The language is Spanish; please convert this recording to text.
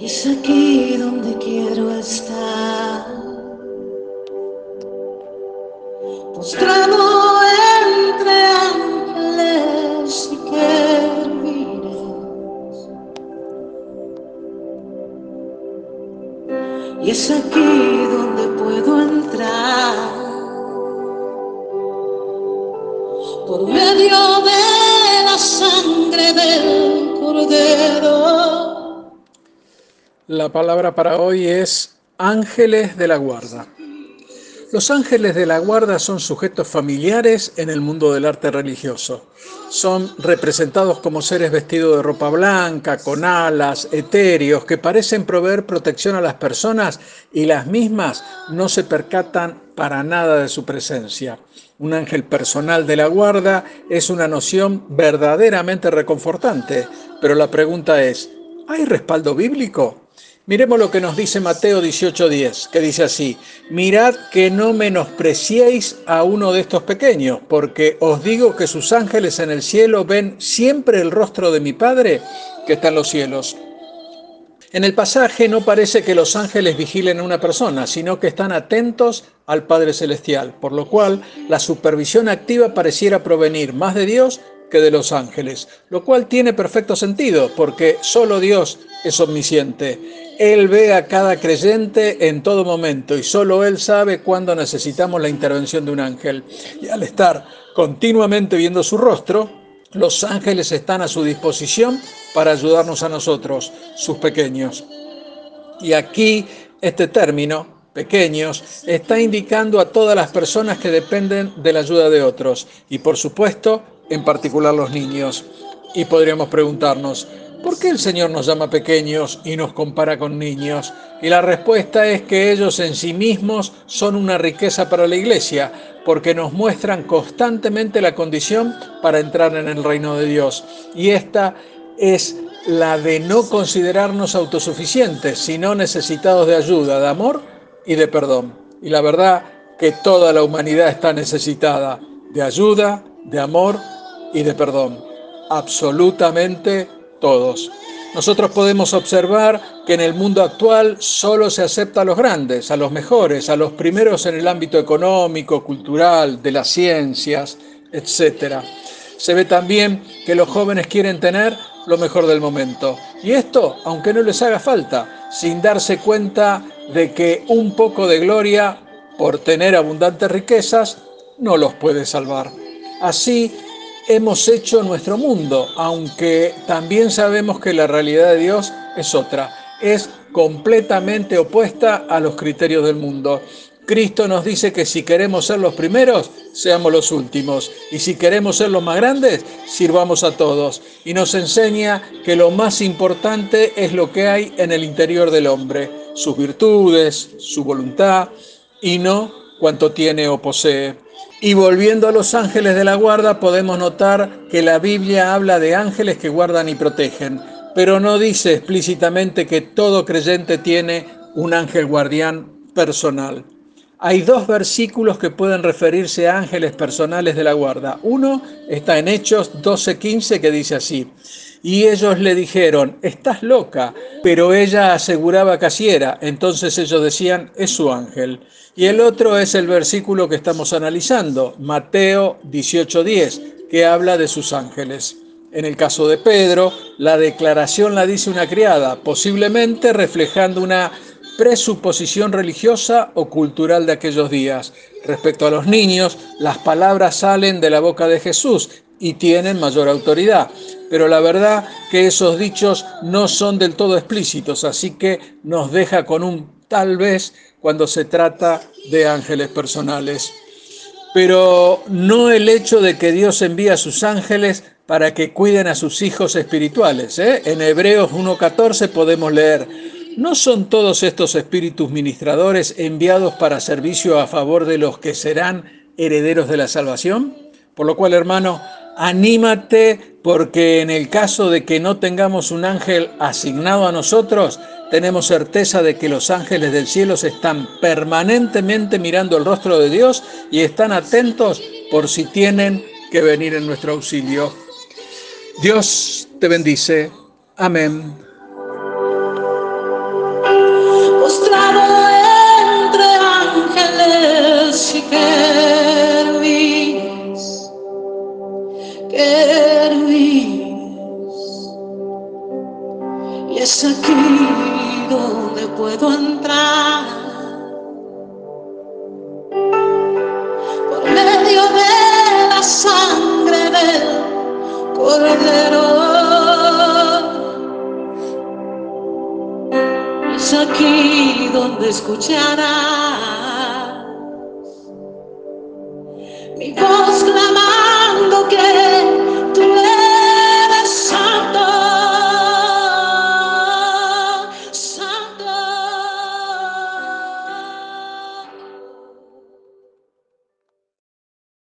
Y es aquí donde quiero estar. Postrado entre ángeles y querubines. Y es aquí donde puedo entrar. Por medio de la sangre del cordero. La palabra para hoy es ángeles de la guarda. Los ángeles de la guarda son sujetos familiares en el mundo del arte religioso. Son representados como seres vestidos de ropa blanca, con alas, etéreos, que parecen proveer protección a las personas y las mismas no se percatan para nada de su presencia. Un ángel personal de la guarda es una noción verdaderamente reconfortante, pero la pregunta es, ¿hay respaldo bíblico? Miremos lo que nos dice Mateo 18:10, que dice así, mirad que no menospreciéis a uno de estos pequeños, porque os digo que sus ángeles en el cielo ven siempre el rostro de mi Padre que está en los cielos. En el pasaje no parece que los ángeles vigilen a una persona, sino que están atentos al Padre Celestial, por lo cual la supervisión activa pareciera provenir más de Dios que de los ángeles, lo cual tiene perfecto sentido, porque solo Dios es omnisciente. Él ve a cada creyente en todo momento y solo Él sabe cuándo necesitamos la intervención de un ángel. Y al estar continuamente viendo su rostro, los ángeles están a su disposición para ayudarnos a nosotros, sus pequeños. Y aquí este término, pequeños, está indicando a todas las personas que dependen de la ayuda de otros y por supuesto, en particular los niños. Y podríamos preguntarnos, ¿Por qué el Señor nos llama pequeños y nos compara con niños? Y la respuesta es que ellos en sí mismos son una riqueza para la iglesia, porque nos muestran constantemente la condición para entrar en el reino de Dios. Y esta es la de no considerarnos autosuficientes, sino necesitados de ayuda, de amor y de perdón. Y la verdad que toda la humanidad está necesitada de ayuda, de amor y de perdón. Absolutamente todos. Nosotros podemos observar que en el mundo actual solo se acepta a los grandes, a los mejores, a los primeros en el ámbito económico, cultural, de las ciencias, etc. Se ve también que los jóvenes quieren tener lo mejor del momento. Y esto, aunque no les haga falta, sin darse cuenta de que un poco de gloria por tener abundantes riquezas no los puede salvar. Así hemos hecho nuestro mundo, aunque también sabemos que la realidad de Dios es otra, es completamente opuesta a los criterios del mundo. Cristo nos dice que si queremos ser los primeros, seamos los últimos. Y si queremos ser los más grandes, sirvamos a todos. Y nos enseña que lo más importante es lo que hay en el interior del hombre, sus virtudes, su voluntad, y no cuanto tiene o posee. Y volviendo a los ángeles de la guarda, podemos notar que la Biblia habla de ángeles que guardan y protegen, pero no dice explícitamente que todo creyente tiene un ángel guardián personal. Hay dos versículos que pueden referirse a ángeles personales de la guarda. Uno está en Hechos 12:15 que dice así, y ellos le dijeron, estás loca, pero ella aseguraba que así era, entonces ellos decían, es su ángel. Y el otro es el versículo que estamos analizando, Mateo 18:10, que habla de sus ángeles. En el caso de Pedro, la declaración la dice una criada, posiblemente reflejando una presuposición religiosa o cultural de aquellos días. Respecto a los niños, las palabras salen de la boca de Jesús y tienen mayor autoridad. Pero la verdad que esos dichos no son del todo explícitos, así que nos deja con un tal vez cuando se trata de ángeles personales. Pero no el hecho de que Dios envía a sus ángeles para que cuiden a sus hijos espirituales. ¿eh? En Hebreos 1.14 podemos leer, ¿no son todos estos espíritus ministradores enviados para servicio a favor de los que serán herederos de la salvación? Por lo cual, hermano, anímate porque en el caso de que no tengamos un ángel asignado a nosotros, tenemos certeza de que los ángeles del cielo se están permanentemente mirando el rostro de Dios y están atentos por si tienen que venir en nuestro auxilio. Dios te bendice. Amén. Entre ángeles y que... querubines. Y es aquí donde puedo entrar. Por medio de la sangre del cordero. Es aquí donde escucharás